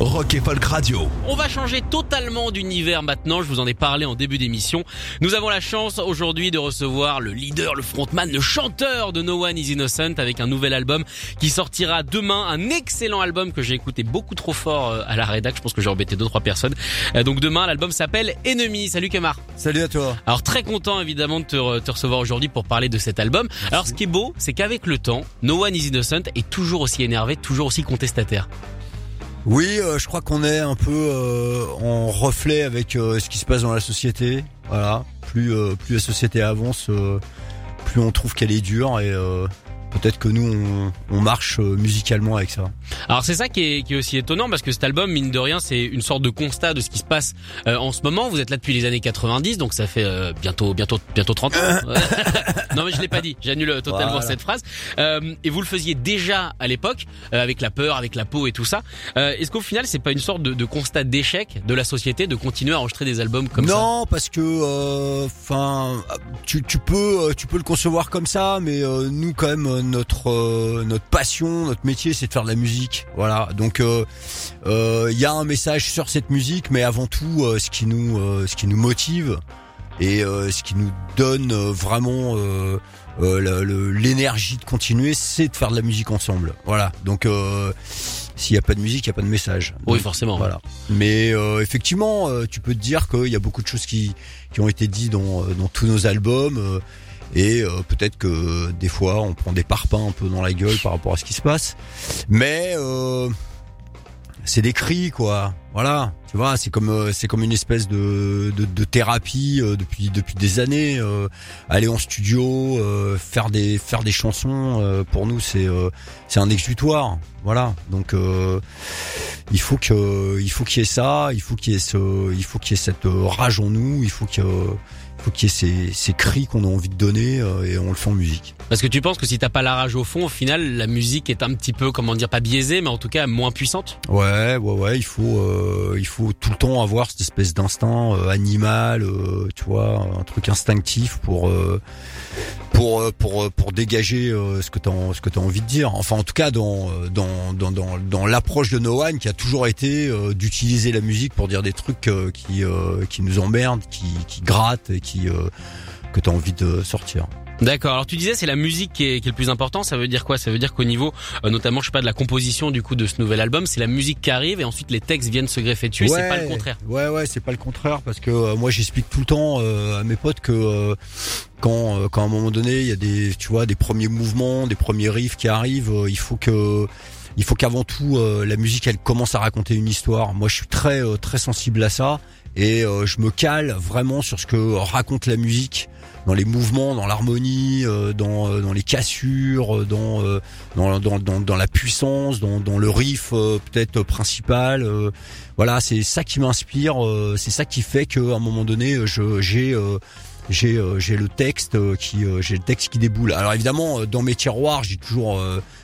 Rock et Folk Radio. On va changer totalement d'univers maintenant, je vous en ai parlé en début d'émission. Nous avons la chance aujourd'hui de recevoir le leader, le frontman, le chanteur de No One Is Innocent avec un nouvel album qui sortira demain, un excellent album que j'ai écouté beaucoup trop fort euh, à la rédac, je pense que j'ai embêté deux trois personnes. Euh, Donc demain l'album s'appelle Ennemi. Salut Kemar. Salut à toi. Alors très content évidemment de te, re- te recevoir aujourd'hui pour parler de cet album. Alors ce qui est beau, c'est qu'avec le temps, No One Is Innocent est toujours aussi énervé, toujours aussi contestataire. Oui, euh, je crois qu'on est un peu euh, en reflet avec euh, ce qui se passe dans la société. Voilà, plus plus la société avance, plus on trouve qu'elle est dure et peut-être que nous on, on marche euh, musicalement avec ça. Alors c'est ça qui est, qui est aussi étonnant parce que cet album, mine de rien, c'est une sorte de constat de ce qui se passe euh, en ce moment. Vous êtes là depuis les années 90, donc ça fait euh, bientôt bientôt bientôt 30 ans. non mais je l'ai pas dit, j'annule totalement Voilà. cette phrase. Euh, et vous le faisiez déjà à l'époque euh, avec la peur, avec la peau et tout ça. Euh, Est-ce qu'au final, c'est pas une sorte de, de constat d'échec de la société de continuer à enregistrer des albums comme ça? Non, parce que enfin tu, tu peux euh, tu peux le concevoir comme ça, mais euh, nous quand même euh, notre euh, notre passion, notre métier, c'est de faire de la musique. Voilà, donc euh, euh, il y a un message sur cette musique, mais avant tout, euh, ce qui nous euh, ce qui nous motive et euh, ce qui nous donne euh, vraiment euh, euh, l'énergie de continuer, c'est de faire de la musique ensemble. Voilà, donc euh, s'il y a pas de musique, il y a pas de message. Oui, Donc, forcément. voilà. Mais euh, effectivement, euh, tu peux te dire qu'il y a beaucoup de choses qui, qui ont été dites dans, euh, dans tous nos albums. euh, et euh, peut-être que des fois, on prend des parpaings un peu dans la gueule par rapport à ce qui se passe. Mais euh, c'est des cris, quoi. Voilà. Tu vois, c'est comme euh, c'est comme une espèce de, de, de thérapie euh, depuis depuis des années. euh, aller en studio, euh, faire des faire des chansons. euh, pour nous, c'est euh, c'est un exutoire. Voilà. Donc il faut que il faut qu'il y ait ça, il faut qu'il y ait ce, il faut qu'il y ait cette rage en nous, il faut que faut qu'il y ait ces, ces cris qu'on a envie de donner euh, et on le fait en musique. Parce que tu penses que si t'as pas la rage au fond, au final, la musique est un petit peu, comment dire, pas biaisée, mais en tout cas moins puissante? Ouais, ouais, ouais. Il faut, euh, il faut tout le temps avoir cette espèce d'instinct euh, animal, euh, tu vois, un truc instinctif pour, euh, pour, euh, euh, pour dégager euh, ce que t'as, ce que t'as envie de dire. Enfin, en tout cas, dans, l'approche de No One, qui a toujours été d'utiliser la musique pour dire des trucs qui, nous emmerdent, qui, grattent et qui, que t'as envie de sortir. D'accord. Alors tu disais c'est la musique qui est, qui est le plus important. Ça veut dire quoi? Ça veut dire qu'au niveau, euh, notamment, je sais pas, de la composition du coup de ce nouvel album, c'est la musique qui arrive et ensuite les textes viennent se greffer dessus. C'est pas le contraire. Ouais, ouais, c'est pas le contraire parce que euh, moi j'explique tout le temps euh, à mes potes que euh, quand, euh, quand à un moment donné il y a des, tu vois, des premiers mouvements, des premiers riffs qui arrivent, euh, il faut que il faut qu'avant tout euh, la musique elle commence à raconter une histoire. Moi je suis très euh, très sensible à ça et euh, je me cale vraiment sur ce que raconte la musique dans les mouvements, dans l'harmonie, euh, dans, euh, dans les cassures, euh, dans, euh, dans, dans, dans, dans la puissance, dans, dans le riff euh, peut-être principal. voilà, c'est ça qui m'inspire, c'est ça qui fait qu'à un moment donné, je j'ai j'ai euh, j'ai le texte qui euh, j'ai le texte qui déboule. Alors évidemment, dans mes tiroirs, j'ai toujours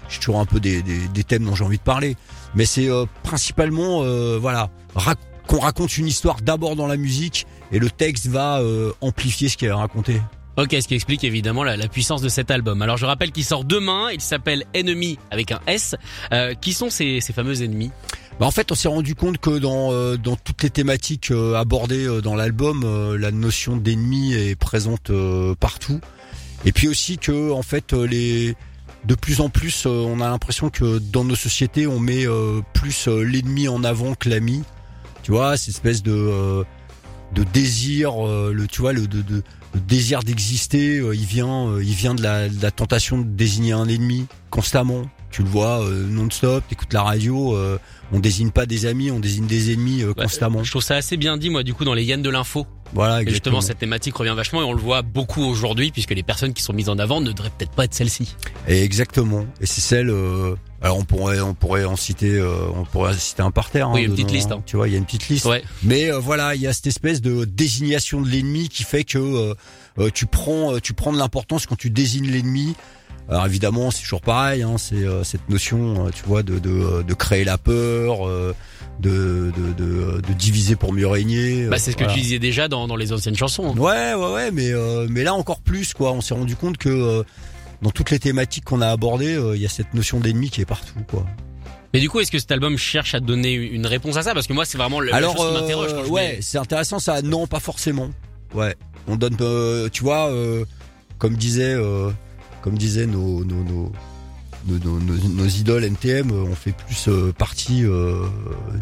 j'ai toujours un peu des, des, des thèmes dont j'ai envie de parler, mais c'est principalement voilà rac- qu'on raconte une histoire d'abord dans la musique et le texte va euh, amplifier ce qui est raconté. Ok, ce qui explique évidemment la, la puissance de cet album. Alors je rappelle qu'il sort demain. Il s'appelle Ennemi avec un S. Euh, qui sont ces, ces fameux ennemis? Bah en fait, on s'est rendu compte que dans euh, dans toutes les thématiques euh, abordées euh, dans l'album, euh, la notion d'ennemi est présente euh, partout. Et puis aussi que en fait les de plus en plus, euh, on a l'impression que dans nos sociétés, on met euh, plus l'ennemi en avant que l'ami. Tu vois, cette espèce de euh, de désir, euh, le tu vois le de, de le désir d'exister, euh, il vient il vient de la, de la tentation de désigner un ennemi constamment. Tu le vois euh, non-stop, t'écoutes la radio, euh, on désigne pas des amis, on désigne des ennemis euh, Ouais, constamment. Je trouve ça assez bien dit moi du coup dans les hyènes de l'info. Voilà, Et exactement. justement cette thématique revient vachement et on le voit beaucoup aujourd'hui puisque les personnes qui sont mises en avant ne devraient peut-être pas être celles-ci. Et exactement. Et c'est celle, euh, Alors on pourrait on pourrait en citer euh, on pourrait citer un parterre. Oui, hein, une petite liste, hein. hein. Tu vois, il y a une petite liste. Ouais. Mais euh, voilà, il y a cette espèce de désignation de l'ennemi qui fait que euh, euh, tu prends euh, tu prends de l'importance quand tu désignes l'ennemi. Alors évidemment, c'est toujours pareil. Hein, c'est euh, cette notion, euh, tu vois, de de, euh, de créer la peur, euh, de, de de de diviser pour mieux régner. euh, Bah, c'est ce que tu disais déjà dans, dans les anciennes chansons. hein. Ouais, ouais, ouais, mais euh, mais là encore plus quoi. On s'est rendu compte que euh, dans toutes les thématiques qu'on a abordées, euh, il y a cette notion d'ennemi qui est partout quoi. Mais du coup, est-ce que cet album cherche à donner une réponse à ça? Parce que moi, c'est vraiment la, Alors chose qui m'interroge. euh, quand je ouais, mets- c'est intéressant ça. Non, pas forcément. Ouais, on donne, euh, tu vois, euh, comme disait, euh, comme disaient nos nos nos nos, nos- nos- idoles NTM, euh, on fait plus euh, partie euh,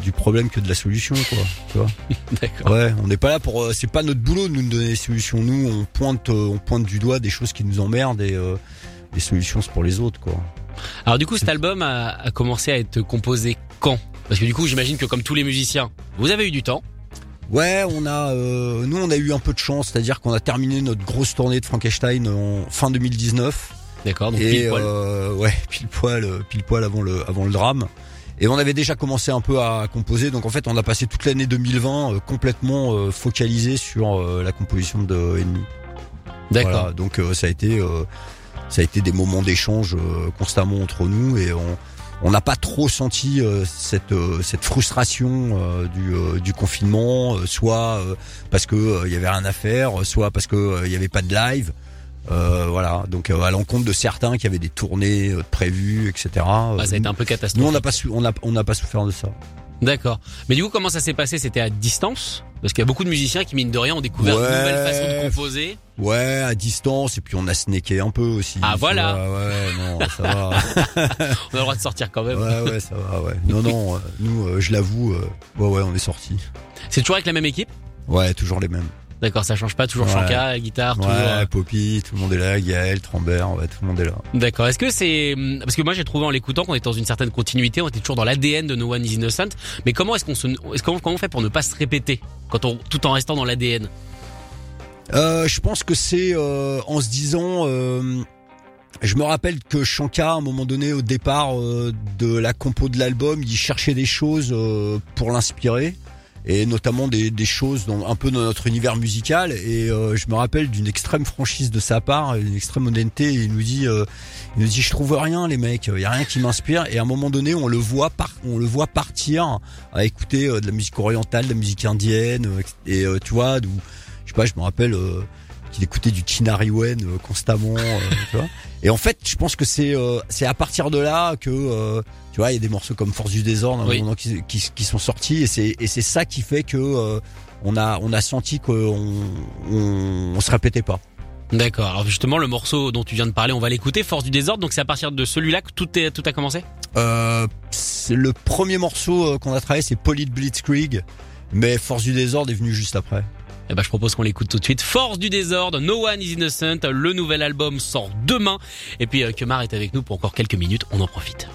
du problème que de la solution, quoi. Tu vois D'accord. Ouais, on n'est pas là pour. euh, c'est pas notre boulot de nous donner des solutions. Nous, on pointe, euh, on pointe du doigt des choses qui nous emmerdent et euh, les solutions c'est pour les autres, quoi. Alors du coup, cet album a, a commencé à être composé quand? Parce que du coup, j'imagine que comme tous les musiciens, vous avez eu du temps. Ouais, on a, euh, nous, on a eu un peu de chance, c'est-à-dire qu'on a terminé notre grosse tournée de Frankenstein en fin 2019 D'accord. Donc et pile poil. euh, ouais, pile poil, euh, pile poil avant le avant le drame. Et on avait déjà commencé un peu à composer, donc en fait, on a passé toute l'année 2020 euh, complètement euh, focalisé sur la composition de Ennemi. D'accord. Voilà, donc ça a été ça a été des moments d'échange constamment entre nous et on on n'a pas trop senti euh, cette euh, cette frustration euh, du du confinement, soit parce que il y avait rien à faire, soit parce que il y avait pas de live. Euh, voilà, donc euh, à l'encontre de certains qui avaient des tournées euh, prévues, etc. Ah, ça a euh, été un peu nous catastrophique. on n'a pas su, on a on n'a pas souffert de ça. D'accord. Mais du coup, comment ça s'est passé? C'était à distance? Parce qu'il y a beaucoup de musiciens qui, mine de rien, ont découvert Ouais. une nouvelle façon de composer. Ouais, à distance et puis on a snacké un peu aussi. Ah, voilà. vois, Ouais, non, ça va. On a le droit de sortir quand même. Ouais, ouais, ça va, ouais. Non, non, euh, nous, euh, je l'avoue, euh, ouais, ouais, on est sortis. C'est toujours avec la même équipe? Ouais, toujours les mêmes. D'accord, ça change pas. Toujours Ouais. Shanka, la guitare. Ouais, euh, Poppy, tout le monde est là, Gaël, Trambert, ouais, tout le monde est là. D'accord. Est-ce que c'est parce que moi j'ai trouvé en l'écoutant qu'on était dans une certaine continuité, on était toujours dans l'ADN de No One Is Innocent. Mais comment est-ce qu'on se, est-ce qu'on- comment on fait pour ne pas se répéter quand on, tout en restant dans l'ADN Euh, je pense que c'est euh, en se disant... euh, je me rappelle que Shanka, à un moment donné, au départ de la compo de l'album, il cherchait des choses pour l'inspirer, et notamment des, choses un peu dans notre univers musical. Et euh, je me rappelle d'une extrême franchise de sa part, une extrême honnêteté. Et il nous dit, euh, il nous dit, je trouve rien, les mecs. Il y a rien qui m'inspire. Et à un moment donné, on le voit par, on le voit partir à écouter euh, de la musique orientale, de la musique indienne, euh, et tu vois, je sais pas, je me rappelle qu'il écoutait du Tinari Wen euh, constamment, euh, tu vois. Et en fait, je pense que c'est euh, c'est à partir de là que tu vois, il y a des morceaux comme Force du désordre Oui. moment qui, qui, qui sont sortis et c'est et c'est ça qui fait que on a on a senti qu'on on, on se répétait pas. D'accord. Alors justement, le morceau dont tu viens de parler, on va l'écouter, Force du désordre. Donc c'est à partir de celui-là que tout est tout a commencé? Euh, c'est le premier morceau qu'on a travaillé, c'est Polit Blitzkrieg, mais Force du désordre est venu juste après. Eh ben, je propose qu'on l'écoute tout de suite. Force du désordre, No One Is Innocent. Le nouvel album sort demain. Et puis, euh, Kemar est avec nous pour encore quelques minutes. On en profite.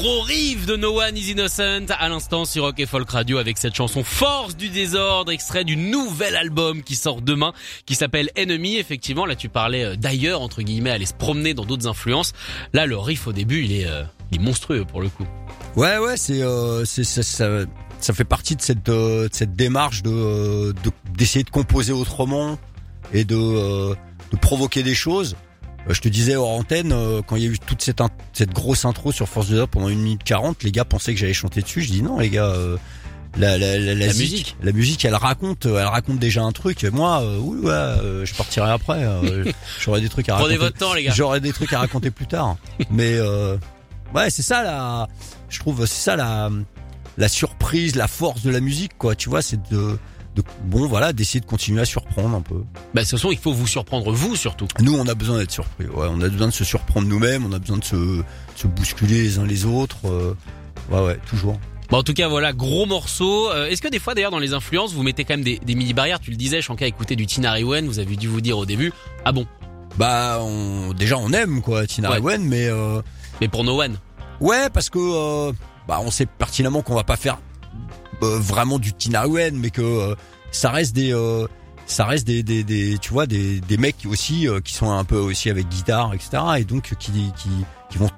Gros riff de No One Is Innocent à l'instant sur Rock et Folk Radio avec cette chanson Force du désordre, extrait du nouvel album qui sort demain, qui s'appelle Enemy. Effectivement, là tu parlais euh, d'ailleurs entre guillemets, aller se promener dans d'autres influences. Là, le riff au début, il est, euh, il est monstrueux pour le coup. Ouais, ouais, c'est, euh, c'est ça, ça, ça fait partie de cette, euh, de cette démarche de, euh, de- d'essayer de composer autrement et de, euh, de provoquer des choses. Euh, Je te disais hors antenne, euh, quand il y a eu toute cette, cette grosse intro sur Force de Désordre pendant une minute 40, les gars pensaient que j'allais chanter dessus. Je dis non, les gars, euh, la, la, la, La musique. la musique, elle raconte, elle raconte déjà un truc. Moi, euh, oui, ouais, euh, je partirai après. euh, J'aurai des trucs à Prenez raconter. votre temps les gars. J'aurai des trucs à raconter plus tard. Mais euh, ouais, c'est ça la, je trouve, c'est ça la, la surprise, la force de la musique, quoi. Tu vois, c'est de, de, bon, voilà, d'essayer de continuer à surprendre un peu. Bah, de toute façon, il faut vous surprendre vous surtout. Nous, on a besoin d'être surpris. Ouais, on a besoin de se surprendre nous-mêmes. On a besoin de se, se bousculer les uns les autres. euh, ouais, ouais, toujours. Bon, en tout cas, voilà, gros morceau. Euh, Est-ce que des fois, d'ailleurs, dans les influences, vous mettez quand même des, des mini barrières? Tu le disais, Shanka écouter du Tina Wen. Vous avez dû vous dire au début, ah bon, Bah, on, déjà, on aime quoi, Tina Ouais. Ewen, mais euh, mais pour No One. Ouais, parce que euh, bah on sait pertinemment qu'on va pas faire vraiment du Tina Ewen, mais que euh, ça reste des euh, ça reste des, des, des tu vois des, des mecs aussi euh, qui sont un peu aussi avec guitare etc et donc qui qui qui vont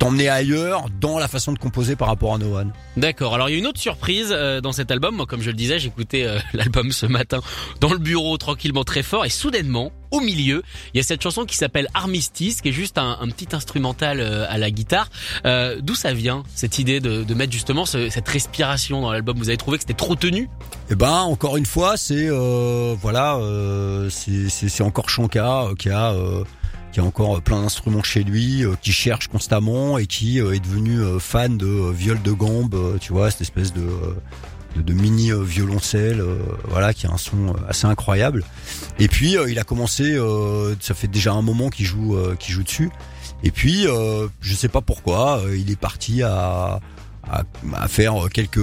t'emmener ailleurs dans la façon de composer par rapport à No One. D'accord. Alors il y a une autre surprise euh, dans cet album. Moi, comme je le disais, j'écoutais euh, l'album ce matin dans le bureau tranquillement très fort et soudainement, au milieu, il y a cette chanson qui s'appelle Armistice, qui est juste un, un petit instrumental euh, à la guitare. Euh, D'où ça vient cette idée de, de mettre justement ce- cette respiration dans l'album? Vous avez trouvé que c'était trop tenu? Et ben encore une fois c'est euh, voilà euh, c'est encore Shanka euh, qui a euh, qui a encore plein d'instruments chez lui, euh, qui cherche constamment et qui euh, est devenu euh, fan de euh, viol de gambe, euh, tu vois, cette espèce de, euh, de, de mini euh, violoncelle, euh, voilà, qui a un son euh, assez incroyable. Et puis euh, il a commencé, euh, ça fait déjà un moment qu'il joue, euh, qu'il joue dessus. Et puis euh, je sais pas pourquoi, euh, il est parti à, à, à faire quelques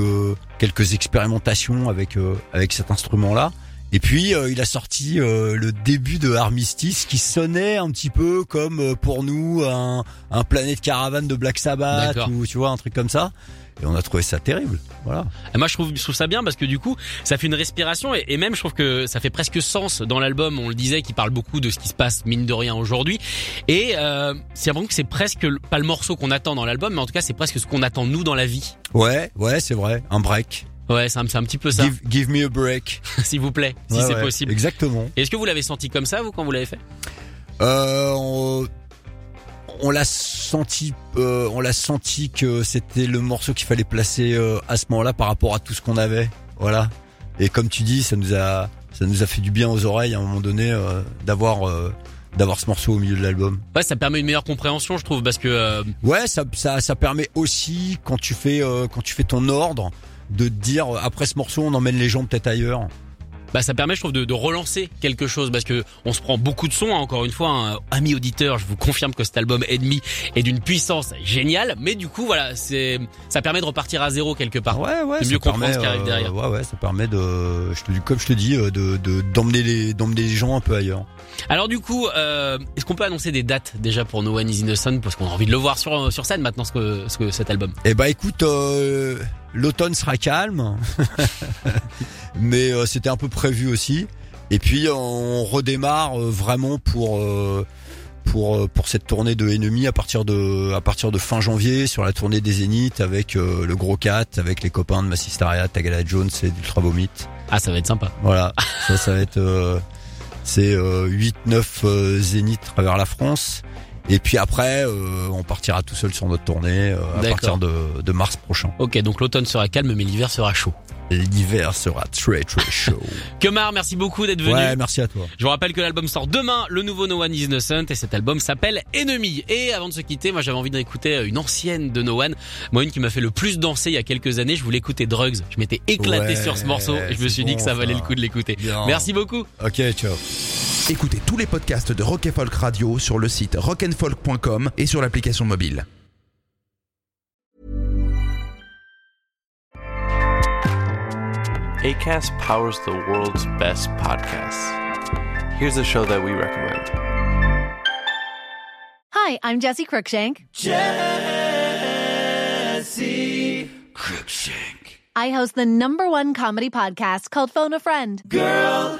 quelques expérimentations avec euh, avec cet instrument-là. Et puis euh, il a sorti euh, le début de Armistice qui sonnait un petit peu comme euh, pour nous un, un Planète Caravane de Black Sabbath D'accord. ou tu vois un truc comme ça. Et on a trouvé ça terrible. Voilà. Et moi, je trouve, je trouve ça bien parce que du coup, ça fait une respiration et, et même, je trouve que ça fait presque sens dans l'album. On le disait, qui parle beaucoup de ce qui se passe mine de rien aujourd'hui. Et euh, c'est vraiment que c'est presque pas le morceau qu'on attend dans l'album, mais en tout cas, c'est presque ce qu'on attend nous dans la vie. Ouais, ouais, c'est vrai. Un break. Ouais, c'est un, un petit peu ça, Give, give me a break. s'il vous plaît, si Ouais, c'est ouais, possible. Exactement. Est-ce que vous l'avez senti comme ça, vous, quand vous l'avez fait? Euh, on on l'a senti, euh, on l'a senti que c'était le morceau qu'il fallait placer euh, à ce moment-là par rapport à tout ce qu'on avait. Voilà. Et comme tu dis, ça nous a, ça nous a fait du bien aux oreilles à un moment donné euh, d'avoir, d'avoir ce morceau au milieu de l'album. Ouais, ça permet une meilleure compréhension, je trouve, parce que euh, Ouais, ça, ça, ça permet aussi quand tu fais, euh, quand tu fais ton ordre, de dire euh, après ce morceau, on emmène les gens peut-être ailleurs. bah, ça permet, je trouve, de, de relancer quelque chose, parce que on se prend beaucoup de sons. hein, encore une fois, hein. amis auditeurs, je vous confirme que cet album Ennemi est d'une puissance géniale, mais du coup, voilà, c'est, ça permet de repartir à zéro quelque part. Ouais, ouais. mieux comprendre permet, ce qui arrive euh, derrière. Ouais, ouais, ça permet de, je te comme je te dis, euh, de, de, d'emmener les, d'emmener les gens un peu ailleurs. Alors du coup, euh, est-ce qu'on peut annoncer des dates déjà pour No One Is Innocent parce qu'on a envie de le voir sur sur scène maintenant ce que, ce que cet album. Eh ben écoute, euh, l'automne sera calme, mais euh, c'était un peu prévu aussi. Et puis on redémarre euh, vraiment pour euh, pour euh, pour cette tournée de Enemy à partir de à partir de fin janvier sur la tournée des Zéniths avec euh, le gros 4 avec les copains de Massistaria, Tagala Jones et d'Ultra Vomit. Ah, ça va être sympa. Voilà, ça ça va être euh, c'est euh, 8 9 euh, Zéniths à travers la France. Et puis après, euh, on partira tout seul sur notre tournée euh, à partir de, de mars prochain. Ok, donc l'automne sera calme, mais l'hiver sera chaud. L'hiver sera très très chaud. Kemar, merci beaucoup d'être venu. ouais, merci à toi. Je vous rappelle que l'album sort demain, le nouveau No One Is Innocent, et cet album s'appelle Enemy. Et avant de se quitter, moi j'avais envie d'écouter une ancienne de No One, moi une qui m'a fait le plus danser il y a quelques années. Je voulais écouter Drugs. Je m'étais éclaté Ouais, sur ce morceau et je me suis dit que ça valait le coup de l'écouter. Merci beaucoup. Ok, ciao. Écoutez tous les podcasts de Rock and Folk Radio sur le site rockandfolk.com et sur l'application mobile. ACAST powers the world's best podcasts. Here's a show that we recommend. Hi, I'm Jesse Cruikshank. Jesse see. Crookshank. I host the number one comedy podcast called Phone a Friend. Girl,